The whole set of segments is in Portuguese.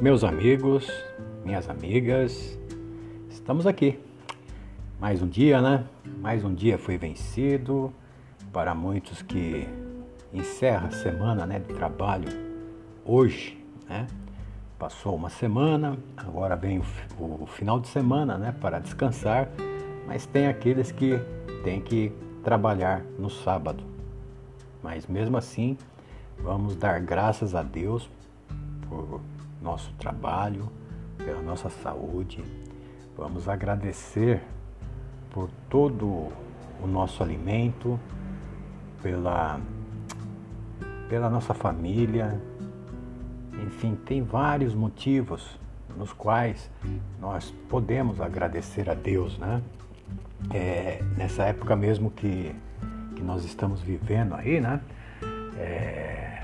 Meus amigos, minhas amigas, estamos aqui. Mais um dia, né? Mais um dia foi vencido. Para muitos que encerra a semana né, de trabalho hoje, né? Passou uma semana, agora vem o, o final de semana, né, para descansar, mas tem aqueles que têm que trabalhar no sábado. Mas mesmo assim, vamos dar graças a Deus por nosso trabalho, pela nossa saúde. Vamos agradecer por todo o nosso alimento, pela, pela nossa família. Enfim, tem vários motivos nos quais nós podemos agradecer a Deus, né? É, nessa época mesmo que, que nós estamos vivendo aí, né? É,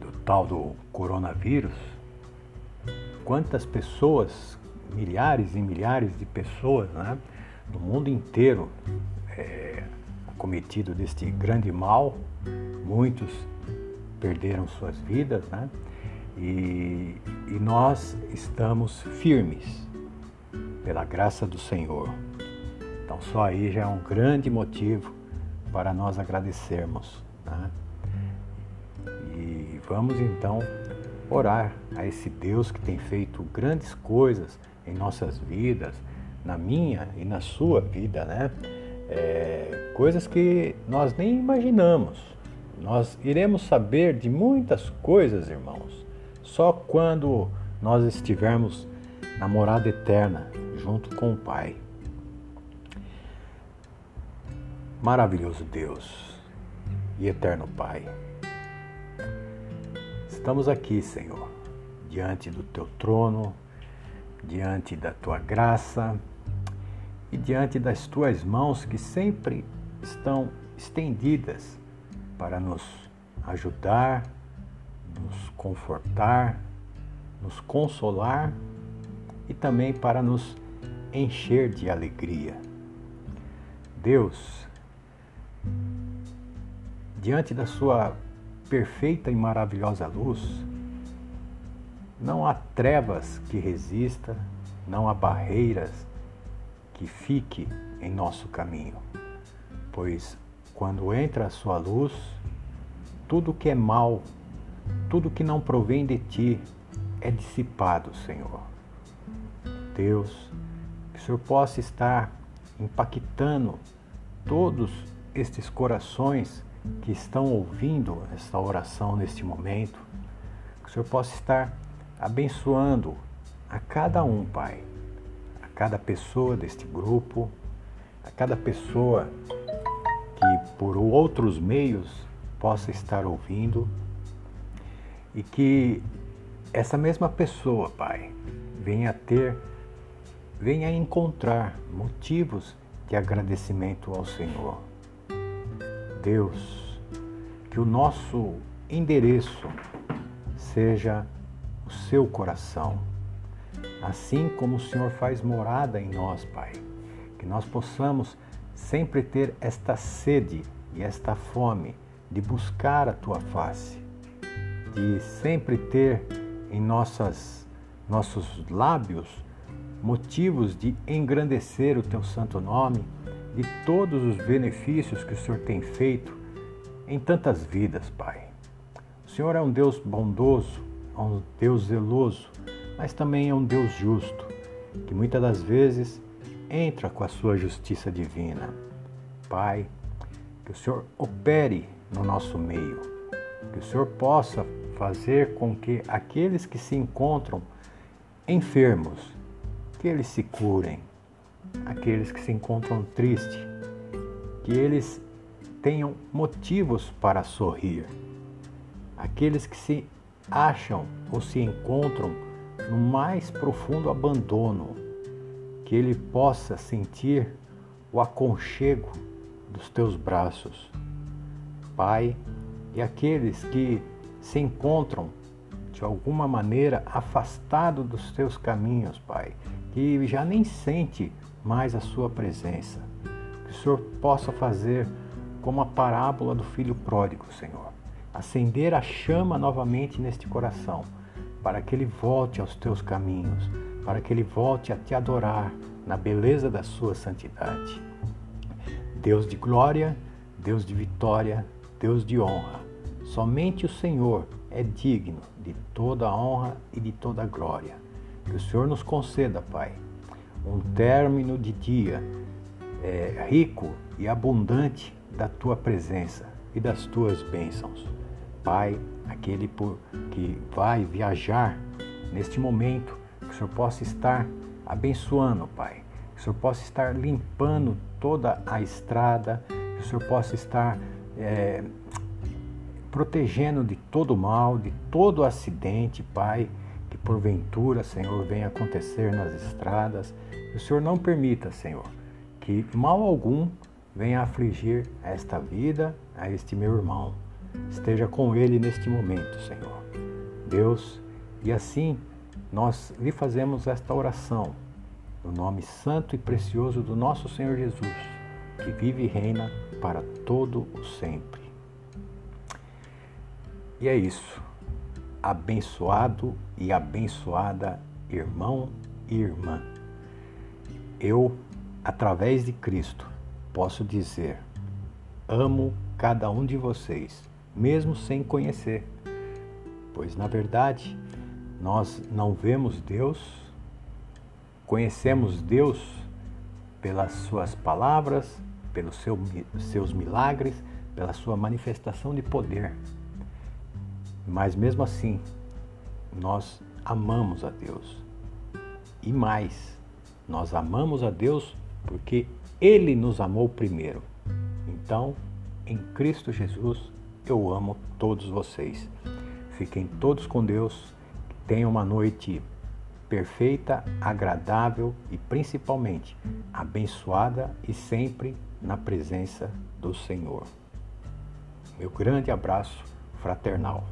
do tal do coronavírus, quantas pessoas, milhares e milhares de pessoas, né, no mundo inteiro, é, deste grande mal, muitos perderam suas vidas, né? E, e nós estamos firmes pela graça do Senhor. Então, só aí já é um grande motivo para nós agradecermos. Né? E vamos então orar a esse Deus que tem feito grandes coisas em nossas vidas, na minha e na sua vida, né? É, coisas que nós nem imaginamos. Nós iremos saber de muitas coisas, irmãos, só quando nós estivermos na morada eterna, junto com o Pai. Maravilhoso Deus e eterno Pai. Estamos aqui, Senhor, diante do teu trono, diante da tua graça e diante das tuas mãos que sempre estão estendidas para nos ajudar, nos confortar, nos consolar e também para nos encher de alegria. Deus, diante da Sua perfeita e maravilhosa luz, não há trevas que resista, não há barreiras que fique em nosso caminho, pois quando entra a sua luz, tudo que é mal, tudo que não provém de ti é dissipado, Senhor. Deus, que o Senhor possa estar impactando todos estes corações que estão ouvindo esta oração neste momento, que o Senhor possa estar abençoando a cada um, Pai, a cada pessoa deste grupo, a cada pessoa que por outros meios possa estar ouvindo e que essa mesma pessoa, Pai, venha ter, venha encontrar motivos de agradecimento ao Senhor. Deus, que o nosso endereço seja o seu coração, assim como o Senhor faz morada em nós, Pai. Que nós possamos sempre ter esta sede e esta fome de buscar a tua face, de sempre ter em nossas, nossos lábios motivos de engrandecer o teu santo nome de todos os benefícios que o Senhor tem feito em tantas vidas, Pai. O Senhor é um Deus bondoso, é um Deus zeloso, mas também é um Deus justo, que muitas das vezes entra com a sua justiça divina. Pai, que o Senhor opere no nosso meio, que o Senhor possa fazer com que aqueles que se encontram enfermos, que eles se curem, aqueles que se encontram tristes, que eles tenham motivos para sorrir. Aqueles que se acham ou se encontram no mais profundo abandono, que ele possa sentir o aconchego dos teus braços. Pai, e aqueles que se encontram alguma maneira afastados dos teus caminhos, Pai, que já nem sente mais a sua presença. Que o Senhor possa fazer como a parábola do filho pródigo, Senhor. Acender a chama novamente neste coração, para que ele volte aos teus caminhos, para que ele volte a te adorar na beleza da sua santidade. Deus de glória, Deus de vitória, Deus de honra. Somente o Senhor é digno de toda a honra e de toda a glória. Que o Senhor nos conceda, Pai, um término de dia é, rico e abundante da tua presença e das tuas bênçãos. Pai, aquele por, que vai viajar neste momento, que o Senhor possa estar abençoando, Pai. Que o Senhor possa estar limpando toda a estrada, que o Senhor possa estar é, protegendo de todo mal, de todo acidente, Pai, que porventura, Senhor, venha acontecer nas estradas. O Senhor não permita, Senhor, que mal algum venha afligir esta vida, a este meu irmão. Esteja com ele neste momento, Senhor. Deus, e assim nós lhe fazemos esta oração, no nome santo e precioso do nosso Senhor Jesus, que vive e reina para todo o sempre. E é isso. Abençoado e abençoada irmão e irmã. Eu, através de Cristo, posso dizer: amo cada um de vocês, mesmo sem conhecer, pois na verdade nós não vemos Deus, conhecemos Deus pelas Suas palavras, pelos seu, seus milagres, pela Sua manifestação de poder. Mas mesmo assim, nós amamos a Deus. E mais, nós amamos a Deus porque ele nos amou primeiro. Então, em Cristo Jesus, eu amo todos vocês. Fiquem todos com Deus. Tenham uma noite perfeita, agradável e principalmente abençoada e sempre na presença do Senhor. Meu grande abraço fraternal.